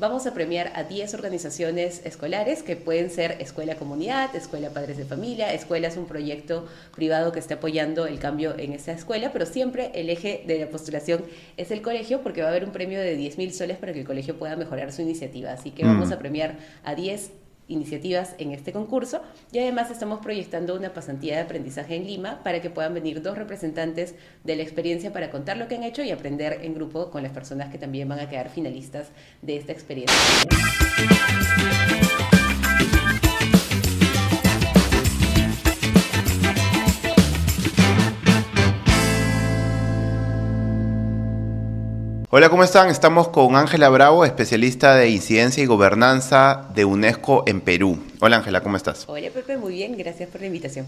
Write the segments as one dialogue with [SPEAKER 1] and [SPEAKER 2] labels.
[SPEAKER 1] vamos a premiar a 10 organizaciones escolares que pueden ser Escuela Comunidad, Escuela Padres de Familia, Escuela es un proyecto privado que está apoyando el cambio en esa escuela, pero siempre el eje de la postulación es el colegio porque va a haber un premio de 10 mil soles para que el colegio pueda mejorar su iniciativa. Así que vamos mm. a premiar a 10 iniciativas en este concurso y además estamos proyectando una pasantía de aprendizaje en Lima para que puedan venir dos representantes de la experiencia para contar lo que han hecho y aprender en grupo con las personas que también van a quedar finalistas de esta experiencia.
[SPEAKER 2] Hola, ¿cómo están? Estamos con Ángela Bravo, especialista de incidencia y gobernanza de UNESCO en Perú. Hola Ángela, ¿cómo estás?
[SPEAKER 1] Hola Pepe, muy bien, gracias por la invitación.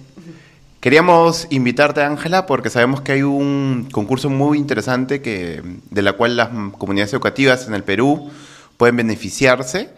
[SPEAKER 2] Queríamos invitarte, Ángela, porque sabemos que hay un concurso muy interesante que, de la cual las comunidades educativas en el Perú pueden beneficiarse.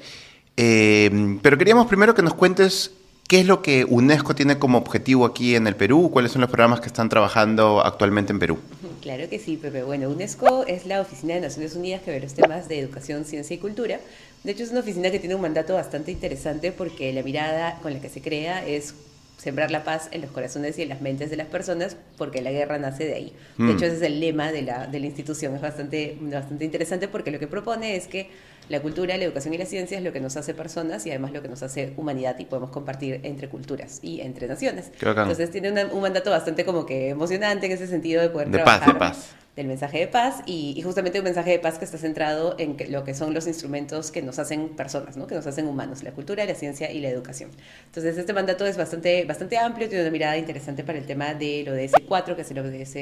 [SPEAKER 2] Eh, pero queríamos primero que nos cuentes qué es lo que UNESCO tiene como objetivo aquí en el Perú, cuáles son los programas que están trabajando actualmente en Perú.
[SPEAKER 1] Claro que sí, Pepe. Bueno, UNESCO es la Oficina de Naciones Unidas que ve los temas de educación, ciencia y cultura. De hecho, es una oficina que tiene un mandato bastante interesante porque la mirada con la que se crea es sembrar la paz en los corazones y en las mentes de las personas, porque la guerra nace de ahí. De mm. hecho, ese es el lema de la, de la institución. Es bastante, bastante interesante porque lo que propone es que la cultura, la educación y la ciencia es lo que nos hace personas y además lo que nos hace humanidad y podemos compartir entre culturas y entre naciones. Entonces tiene un mandato bastante como que emocionante en ese sentido de poder
[SPEAKER 2] de
[SPEAKER 1] trabajar.
[SPEAKER 2] Paz, de paz
[SPEAKER 1] del mensaje de paz y, justamente un mensaje de paz que está centrado en lo que son los instrumentos que nos hacen personas, ¿no? que nos hacen humanos, la cultura, la ciencia y la educación. Entonces este mandato es bastante, bastante amplio, tiene una mirada interesante para el tema del ODS 4, que es el ODS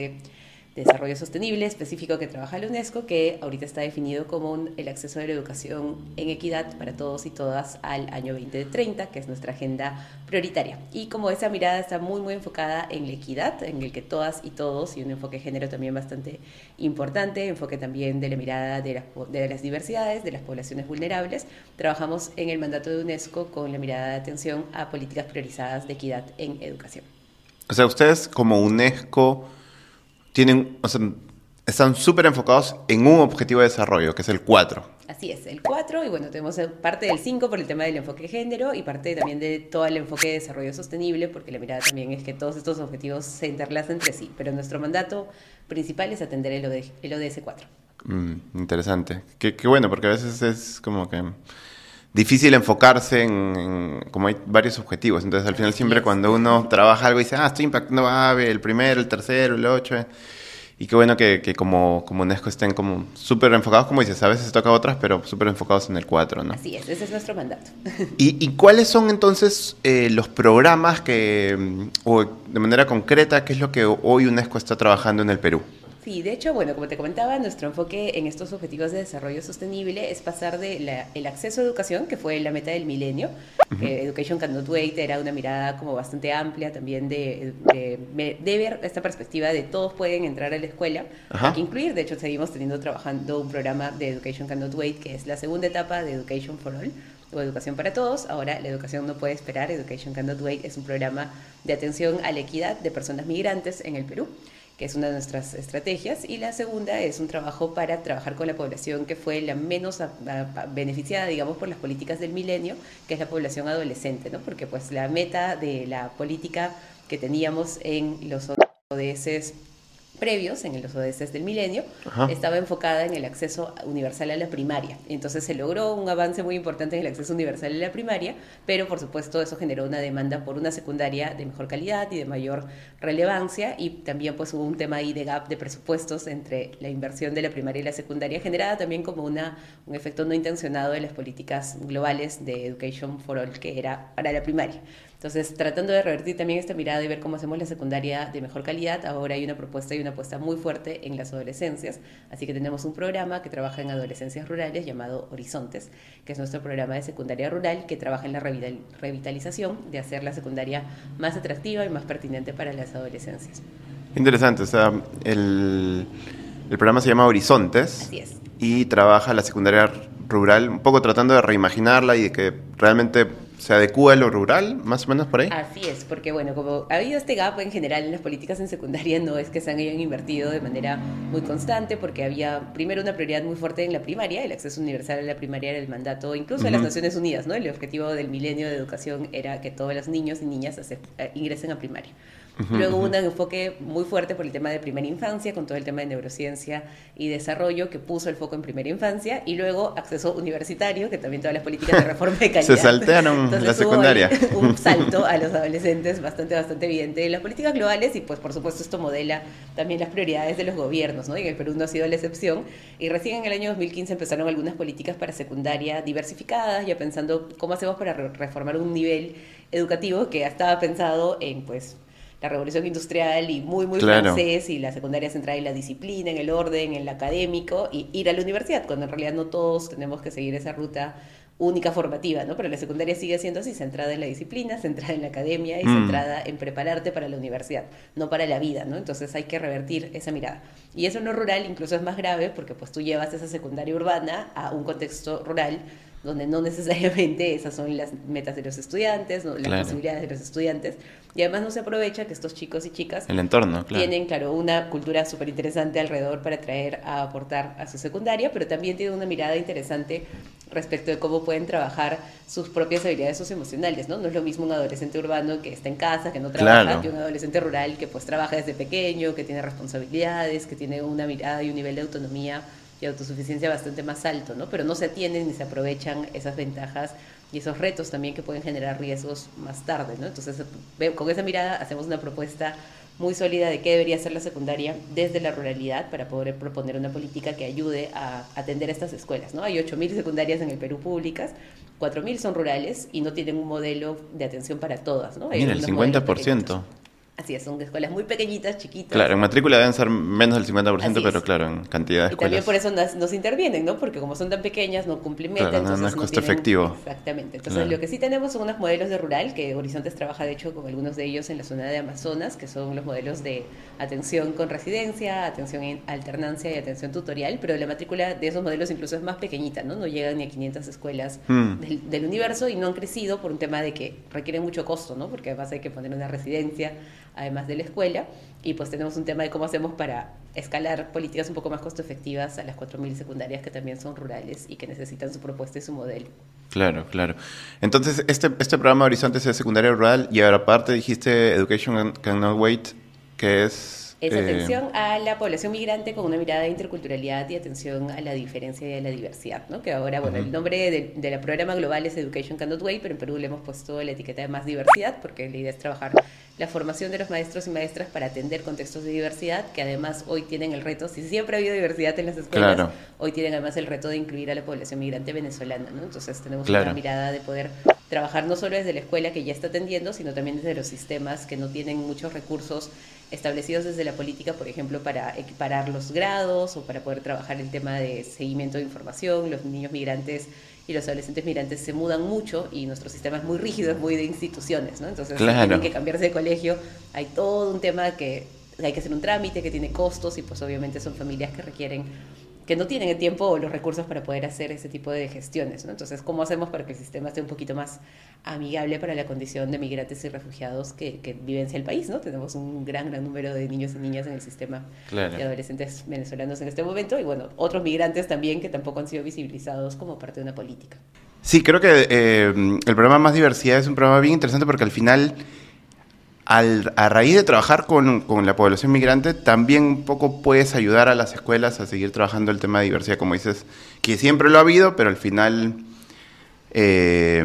[SPEAKER 1] Desarrollo Sostenible específico que trabaja la UNESCO, que ahorita está definido como el acceso a la educación en equidad para todos y todas al año 2030, que es nuestra agenda prioritaria. Y como esa mirada está muy, muy enfocada en la equidad, en el que todas y todos, y un enfoque de género también bastante importante, enfoque también de la mirada de las, de las diversidades, de las poblaciones vulnerables, trabajamos en el mandato de UNESCO con la mirada de atención a políticas priorizadas de equidad en educación.
[SPEAKER 2] O sea, ustedes como UNESCO tienen, o sea, están súper enfocados en un objetivo de desarrollo, que es el 4.
[SPEAKER 1] Así es, el 4, y bueno, tenemos parte del 5 por el tema del enfoque de género y parte también de todo el enfoque de desarrollo sostenible, porque la mirada también es que todos estos objetivos se interlazan entre sí, pero nuestro mandato principal es atender el, ODS 4.
[SPEAKER 2] Mm, interesante. Qué, bueno, porque a veces es como que difícil enfocarse en, como hay varios objetivos. Entonces, al final siempre cuando uno trabaja algo y dice, ah, estoy impactando a el primero, el tercero, el ocho. Y qué bueno que, que como, como UNESCO estén como súper enfocados, como dices, a veces se toca otras, pero súper enfocados en el cuatro, ¿no?
[SPEAKER 1] Así es, ese es nuestro mandato.
[SPEAKER 2] ¿Y, y cuáles son entonces eh, los programas que, o de manera concreta, qué es lo que hoy UNESCO está trabajando en el Perú?
[SPEAKER 1] Sí, de hecho, bueno, como te comentaba, nuestro enfoque en estos objetivos de desarrollo sostenible es pasar de el acceso a educación, que fue la meta del milenio, Education Cannot Wait era una mirada como bastante amplia también de, de, ver esta perspectiva de todos pueden entrar a la escuela, hay que incluir, de hecho seguimos teniendo trabajando un programa de Education Cannot Wait, que es la segunda etapa de Education for All, o Educación para Todos. Ahora, la educación no puede esperar. Education Cannot Wait es un programa de atención a la equidad de personas migrantes en el Perú que es una de nuestras estrategias, y la segunda es un trabajo para trabajar con la población que fue la menos beneficiada, digamos, por las políticas del milenio, que es la población adolescente, ¿no? Porque pues la meta de la política que teníamos en los ODS previos, en los ODS del milenio, estaba enfocada en el acceso universal a la primaria. Entonces se logró un avance muy importante en el acceso universal a la primaria, pero por supuesto eso generó una demanda por una secundaria de mejor calidad y de mayor relevancia y también pues hubo un tema ahí de gap de presupuestos entre la inversión de la primaria y la secundaria generada también como una, un efecto no intencionado de las políticas globales de Education for All que era para la primaria. Entonces, tratando de revertir también esta mirada y ver cómo hacemos la secundaria de mejor calidad, ahora hay una propuesta y una apuesta muy fuerte en las adolescencias. Así que tenemos un programa que trabaja en adolescencias rurales llamado Horizontes, que es nuestro programa de secundaria rural que trabaja en la revitalización de hacer la secundaria más atractiva y más pertinente para las adolescencias.
[SPEAKER 2] Interesante, o sea, el, el programa se llama Horizontes.
[SPEAKER 1] Así es.
[SPEAKER 2] Y trabaja la secundaria rural, un poco tratando de reimaginarla y de que realmente se adecúa a lo rural, más o menos por ahí.
[SPEAKER 1] Así es, porque bueno, como ha habido este gap en general en las políticas en secundaria, no es que se hayan invertido de manera muy constante, porque había primero una prioridad muy fuerte en la primaria, el acceso universal a la primaria era el mandato incluso de las Naciones Unidas, ¿no? El objetivo del milenio de educación era que todos los niños y niñas eh, ingresen a primaria. Luego un enfoque muy fuerte por el tema de primera infancia, con todo el tema de neurociencia y desarrollo, que puso el foco en primera infancia, y luego acceso universitario, que también todas las políticas de reforma de calidad.
[SPEAKER 2] Se saltearon la secundaria.
[SPEAKER 1] un salto a los adolescentes bastante, bastante evidente en las políticas globales, y pues por supuesto esto modela también las prioridades de los gobiernos, ¿no? Y en el Perú no ha sido la excepción, y recién en el año 2015 empezaron algunas políticas para secundaria diversificadas, ya pensando cómo hacemos para reformar un nivel educativo que estaba pensado en, pues, la revolución industrial y muy, muy francés y la secundaria central en la disciplina, en el orden, en el académico y ir a la universidad, cuando en realidad no todos tenemos que seguir esa ruta única formativa, ¿no? Pero la secundaria sigue siendo así, centrada en la disciplina, centrada en la academia y mm. centrada en prepararte para la universidad, no para la vida, ¿no? Entonces hay que revertir esa mirada. Y eso en lo rural incluso es más grave porque pues tú llevas esa secundaria urbana a un contexto rural donde no necesariamente esas son las metas de los estudiantes, las posibilidades de los estudiantes, y además no se aprovecha que estos chicos y chicas
[SPEAKER 2] el entorno,
[SPEAKER 1] tienen, claro, una cultura súper interesante alrededor para traer a aportar a su secundaria, pero también tienen una mirada interesante respecto de cómo pueden trabajar sus propias habilidades socioemocionales, ¿no? No es lo mismo un adolescente urbano que está en casa, que no trabaja, que un adolescente rural que pues trabaja desde pequeño, que tiene responsabilidades, que tiene una mirada y un nivel de autonomía y autosuficiencia bastante más alto, ¿no? Pero no se atienden ni se aprovechan esas ventajas y esos retos también que pueden generar riesgos más tarde, ¿no? Entonces, con esa mirada hacemos una propuesta muy sólida de qué debería ser la secundaria desde la ruralidad para poder proponer una política que ayude a atender estas escuelas, ¿no? Hay 8.000 secundarias en el Perú públicas, 4.000 son rurales y no tienen un modelo de atención para todas, ¿no?
[SPEAKER 2] Mira, el 50%.
[SPEAKER 1] Así es, son escuelas muy pequeñitas, chiquitas.
[SPEAKER 2] Claro, en matrícula deben ser menos del 50%, pero claro, en cantidad de escuelas. Y
[SPEAKER 1] también por eso nos, intervienen, ¿no? Porque como son tan pequeñas, no cumplen meta.
[SPEAKER 2] Claro, no, es costo efectivo.
[SPEAKER 1] Exactamente. Entonces, lo que sí tenemos son unos modelos de rural, que Horizontes trabaja, de hecho, con algunos de ellos en la zona de Amazonas, que son los modelos de atención con residencia, atención en alternancia y atención tutorial, pero la matrícula de esos modelos incluso es más pequeñita, ¿no? No llegan ni a 500 escuelas mm. del, del universo y no han crecido por un tema de que requieren mucho costo, ¿no? Porque además hay que poner una residencia además de la escuela, y pues tenemos un tema de cómo hacemos para escalar políticas un poco más costo efectivas a las 4.000 secundarias que también son rurales y que necesitan su propuesta y su modelo.
[SPEAKER 2] Claro, claro. Entonces, este, este programa Horizontes de secundaria rural y ahora aparte dijiste Education Cannot Wait, que es...
[SPEAKER 1] Es atención a la población migrante con una mirada de interculturalidad y atención a la diferencia y a la diversidad, ¿no? Que ahora, bueno, el nombre del de programa global es Education Cannot Wait, pero en Perú le hemos puesto la etiqueta de más diversidad porque la idea es trabajar la formación de los maestros y maestras para atender contextos de diversidad, que además hoy tienen el reto, si siempre ha habido diversidad en las escuelas, hoy tienen además el reto de incluir a la población migrante venezolana, ¿no? Entonces tenemos una mirada de poder trabajar no solo desde la escuela que ya está atendiendo, sino también desde los sistemas que no tienen muchos recursos establecidos desde la política, por ejemplo, para equiparar los grados o para poder trabajar el tema de seguimiento de información, los niños migrantes y los adolescentes migrantes se mudan mucho y nuestro sistema es muy rígido, es muy de instituciones, ¿no? Entonces tienen que cambiarse de colegio, hay todo un tema que hay que hacer un trámite, que tiene costos y pues obviamente son familias que requieren que no tienen el tiempo o los recursos para poder hacer ese tipo de gestiones. ¿no? Entonces, ¿cómo hacemos para que el sistema esté un poquito más amigable para la condición de migrantes y refugiados que, que vivencia el país? ¿no? Tenemos un gran, gran número de niños y niñas en el sistema de adolescentes venezolanos en este momento y, bueno, otros migrantes también que tampoco han sido visibilizados como parte de una política.
[SPEAKER 2] Sí, creo que eh, el programa Más Diversidad es un programa bien interesante porque al final a raíz de trabajar con, la población migrante, también un poco puedes ayudar a las escuelas a seguir trabajando el tema de diversidad, como dices, que siempre lo ha habido, pero al final eh,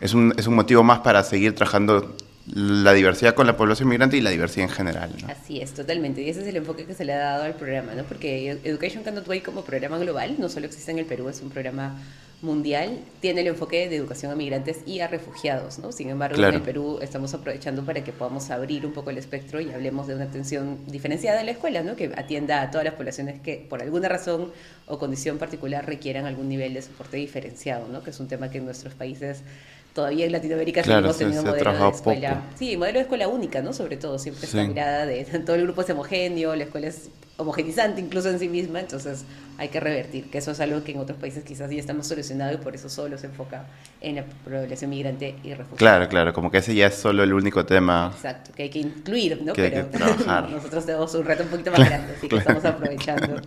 [SPEAKER 2] es, un, es un motivo más para seguir trabajando la diversidad con la población migrante y la diversidad en general.
[SPEAKER 1] Así es, totalmente. Y ese es el enfoque que se le ha dado al programa, ¿no? Porque Education Cannot Wait como programa global no solo existe en el Perú, es un programa mundial, tiene el enfoque de educación a migrantes y a refugiados, ¿no? Sin embargo, en el Perú estamos aprovechando para que podamos abrir un poco el espectro y hablemos de una atención diferenciada en la escuela, ¿no? Que atienda a todas las poblaciones que por alguna razón o condición particular requieran algún nivel de soporte diferenciado, ¿no? Que es un tema que en nuestros países todavía en Latinoamérica seguimos teniendo modelo de escuela. Sí, modelo de escuela única, ¿no? Sobre todo, siempre esta mirada de todo el grupo es homogéneo, la escuela es homogenizante incluso en sí misma, entonces hay que revertir, que eso es algo que en otros países quizás ya estamos solucionado y por eso solo se enfoca en la población migrante y refugiada.
[SPEAKER 2] Claro, claro, como que ese ya es solo el único tema.
[SPEAKER 1] Exacto, que hay que incluir, ¿no? Pero nosotros tenemos un reto un poquito más grande, así que estamos aprovechando.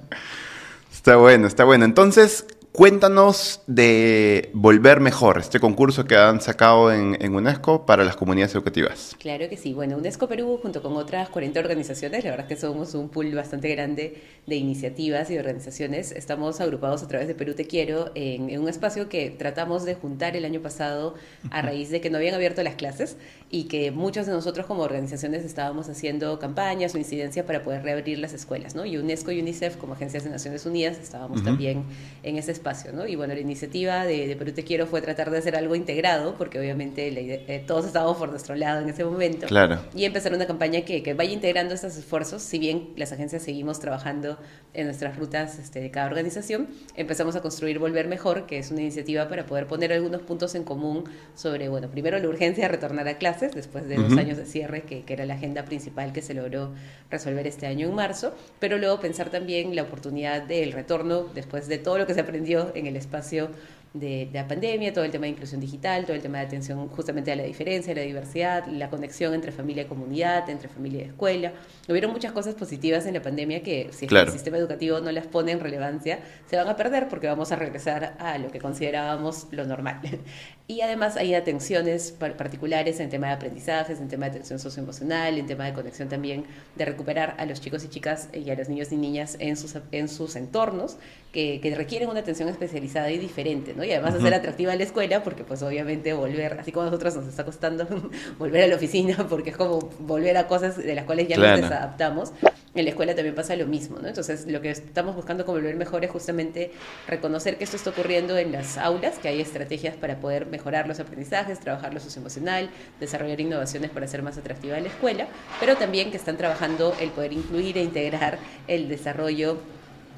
[SPEAKER 2] Está bueno, está bueno. Entonces, Cuéntanos de Volver Mejor, este concurso que han sacado en, UNESCO para las comunidades educativas.
[SPEAKER 1] Claro que sí. Bueno, UNESCO Perú, junto con otras 40 organizaciones, la verdad es que somos un pool bastante grande de iniciativas y organizaciones. Estamos agrupados a través de Perú Te Quiero en, un espacio que tratamos de juntar el año pasado a raíz de que no habían abierto las clases y que muchos de nosotros como organizaciones estábamos haciendo campañas o incidencias para poder reabrir las escuelas, ¿no? Y UNESCO y UNICEF como agencias de Naciones Unidas estábamos también en ese espacio y bueno, la iniciativa de, Perú Te Quiero fue tratar de hacer algo integrado, porque obviamente eh, todos estábamos por nuestro lado en ese momento.
[SPEAKER 2] Claro.
[SPEAKER 1] Y empezar una campaña que, que, vaya integrando estos esfuerzos, si bien las agencias seguimos trabajando en nuestras rutas este, de cada organización, empezamos a construir Volver Mejor, que es una iniciativa para poder poner algunos puntos en común sobre, bueno, primero la urgencia de retornar a clases después de dos años de cierre, que, que era la agenda principal que se logró resolver este año en marzo, pero luego pensar también la oportunidad del retorno después de todo lo que se aprendió en el espacio de, la pandemia, todo el tema de inclusión digital, todo el tema de atención justamente a la diferencia, a la diversidad, la conexión entre familia y comunidad, entre familia y escuela. Hubieron muchas cosas positivas en la pandemia que si el sistema educativo no las pone en relevancia, se van a perder porque vamos a regresar a lo que considerábamos lo normal. Y además hay atenciones particulares en tema de aprendizajes, en tema de atención socioemocional, en tema de conexión también, de recuperar a los chicos y chicas y a los niños y niñas en sus, en sus entornos que, que requieren una atención especializada y diferente, ¿no? Y además hacer atractiva la escuela, porque pues obviamente volver, así como a nosotros nos está costando volver a la oficina, porque es como volver a cosas de las cuales ya nos desadaptamos, en la escuela también pasa lo mismo, ¿no? Entonces lo que estamos buscando como volver mejor es justamente reconocer que esto está ocurriendo en las aulas, que hay estrategias para poder mejorar los aprendizajes, trabajar lo socioemocional, desarrollar innovaciones para hacer más atractiva la escuela, pero también que están trabajando el poder incluir e integrar el desarrollo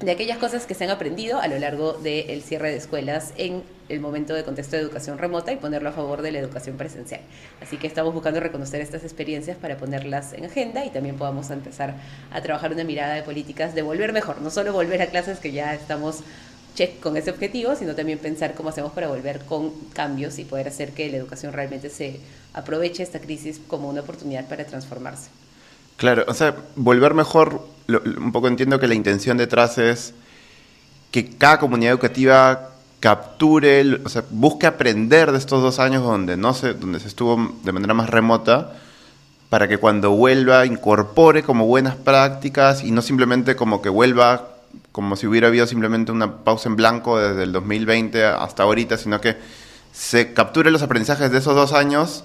[SPEAKER 1] de aquellas cosas que se han aprendido a lo largo del cierre de escuelas en el momento de contexto de educación remota y ponerlo a favor de la educación presencial. Así que estamos buscando reconocer estas experiencias para ponerlas en agenda y también podamos empezar a trabajar una mirada de políticas de volver mejor, no solo volver a clases que ya estamos check con ese objetivo, sino también pensar cómo hacemos para volver con cambios y poder hacer que la educación realmente se aproveche esta crisis como una oportunidad para transformarse.
[SPEAKER 2] Claro, o sea, volver mejor, un poco entiendo que la intención detrás es que cada comunidad educativa capture, o sea, busque aprender de estos dos años donde no se, donde se estuvo de manera más remota, para que cuando vuelva incorpore como buenas prácticas y no simplemente como que vuelva como si hubiera habido simplemente una pausa en blanco desde el 2020 hasta ahorita, sino que se capture los aprendizajes de esos dos años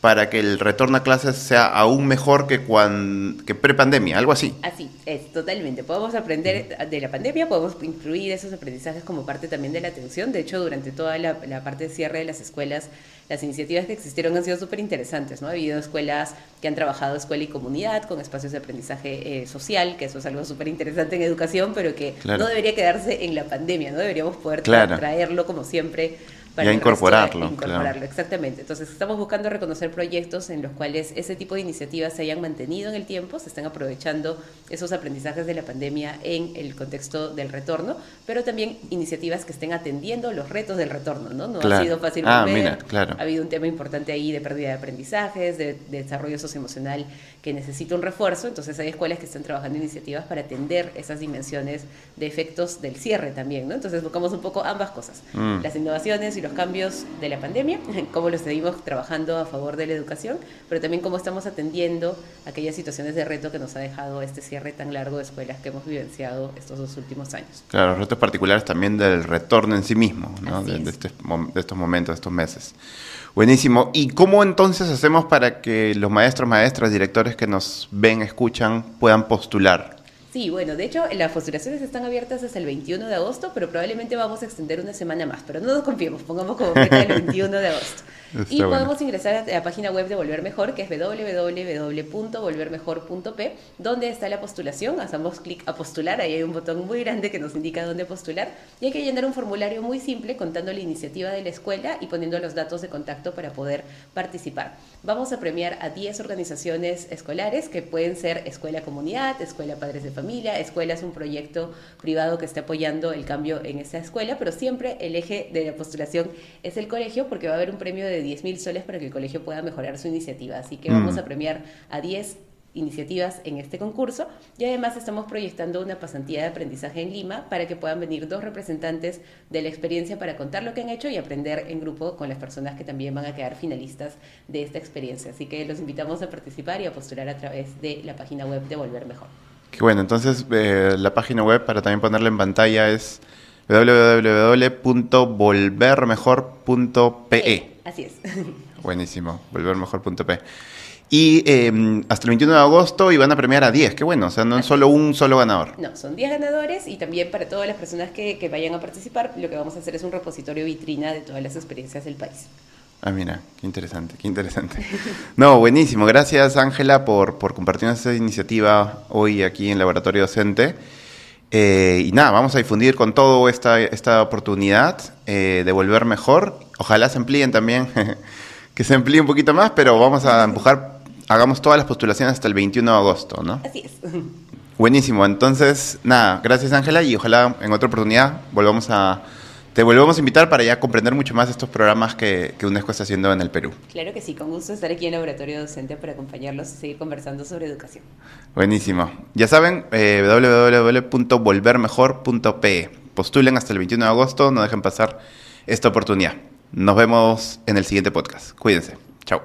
[SPEAKER 2] para que el retorno a clases sea aún mejor que, cuando, que pre-pandemia, algo así.
[SPEAKER 1] Así, es, totalmente. Podemos aprender de la pandemia, podemos incluir esos aprendizajes como parte también de la atención. De hecho, durante toda la, parte de cierre de las escuelas, las iniciativas que existieron han sido súper interesantes, ¿no? Ha habido escuelas que han trabajado escuela y comunidad con espacios de aprendizaje eh, social, que eso es algo súper interesante en educación, pero que no debería quedarse en la pandemia, ¿no? Deberíamos poder traerlo como siempre
[SPEAKER 2] para incorporarlo.
[SPEAKER 1] incorporarlo, exactamente. Entonces estamos buscando reconocer proyectos en los cuales ese tipo de iniciativas se hayan mantenido en el tiempo, se están aprovechando esos aprendizajes de la pandemia en el contexto del retorno, pero también iniciativas que estén atendiendo los retos del retorno, ¿no? No ha sido fácil
[SPEAKER 2] ah, mira, claro.
[SPEAKER 1] Ha habido un tema importante ahí de pérdida de aprendizajes, de, desarrollo socioemocional que necesita un refuerzo, entonces hay escuelas que están trabajando iniciativas para atender esas dimensiones de efectos del cierre también, ¿no? Entonces buscamos un poco ambas cosas, mm. las innovaciones y los cambios de la pandemia, cómo lo seguimos trabajando a favor de la educación, pero también cómo estamos atendiendo aquellas situaciones de reto que nos ha dejado este cierre tan largo de escuelas que hemos vivenciado estos dos últimos años.
[SPEAKER 2] Claro, retos particulares también del retorno en sí mismo, ¿no? de, este de estos momentos, de estos meses. Buenísimo. ¿Y cómo entonces hacemos para que los maestros, maestras, directores que nos ven, escuchan, puedan postular?
[SPEAKER 1] Sí, bueno, de hecho las postulaciones están abiertas hasta el 21 de agosto, pero probablemente vamos a extender una semana más, pero no nos confiemos, pongamos como fecha el 21 de agosto. Y podemos ingresar a la página web de Volver Mejor, que es www.volvermejor.p, donde está la postulación. Hacemos clic a postular, ahí hay un botón muy grande que nos indica dónde postular. Y hay que llenar un formulario muy simple contando la iniciativa de la escuela y poniendo los datos de contacto para poder participar. Vamos a premiar a 10 organizaciones escolares que pueden ser Escuela Comunidad, Escuela Padres de Familia, Escuela es un proyecto privado que está apoyando el cambio en esa escuela, pero siempre el eje de la postulación es el colegio porque va a haber un premio de 10 mil soles para que el colegio pueda mejorar su iniciativa. Así que vamos mm. a premiar a 10 iniciativas en este concurso y además estamos proyectando una pasantía de aprendizaje en Lima para que puedan venir dos representantes de la experiencia para contar lo que han hecho y aprender en grupo con las personas que también van a quedar finalistas de esta experiencia. Así que los invitamos a participar y a postular a través de la página web de Volver Mejor.
[SPEAKER 2] Qué bueno, entonces eh, la página web para también ponerla en pantalla es www.volvermejor.pe.
[SPEAKER 1] Así es.
[SPEAKER 2] Buenísimo, volvermejor.pe. Y em, hasta el 21 de agosto iban a premiar a 10, qué bueno, o sea, no es solo un solo ganador.
[SPEAKER 1] No, son 10 ganadores y también para todas las personas que, que vayan a participar, lo que vamos a hacer es un repositorio vitrina de todas las experiencias del país.
[SPEAKER 2] Ah, mira, qué interesante, qué interesante. No, buenísimo. Gracias, Ángela, por, por compartir esta iniciativa hoy aquí en Laboratorio Docente. Eh, y nada, vamos a difundir con todo esta, esta oportunidad eh, de volver mejor. Ojalá se amplíen también, que se amplíe un poquito más, pero vamos a empujar, hagamos todas las postulaciones hasta el 21 de agosto, ¿no?
[SPEAKER 1] Así es.
[SPEAKER 2] Buenísimo, entonces, nada, gracias Ángela y ojalá en otra oportunidad volvamos a te volvemos a invitar para ya comprender mucho más estos programas que, UNESCO está haciendo en el Perú.
[SPEAKER 1] Claro que sí, con gusto estar aquí en el Laboratorio Docente para acompañarlos y seguir conversando sobre educación.
[SPEAKER 2] Buenísimo. Ya saben, eh, www.volvermejor.pe. Postulen hasta el 21 de agosto, no dejen pasar esta oportunidad. Nos vemos en el siguiente podcast. Cuídense. Chao.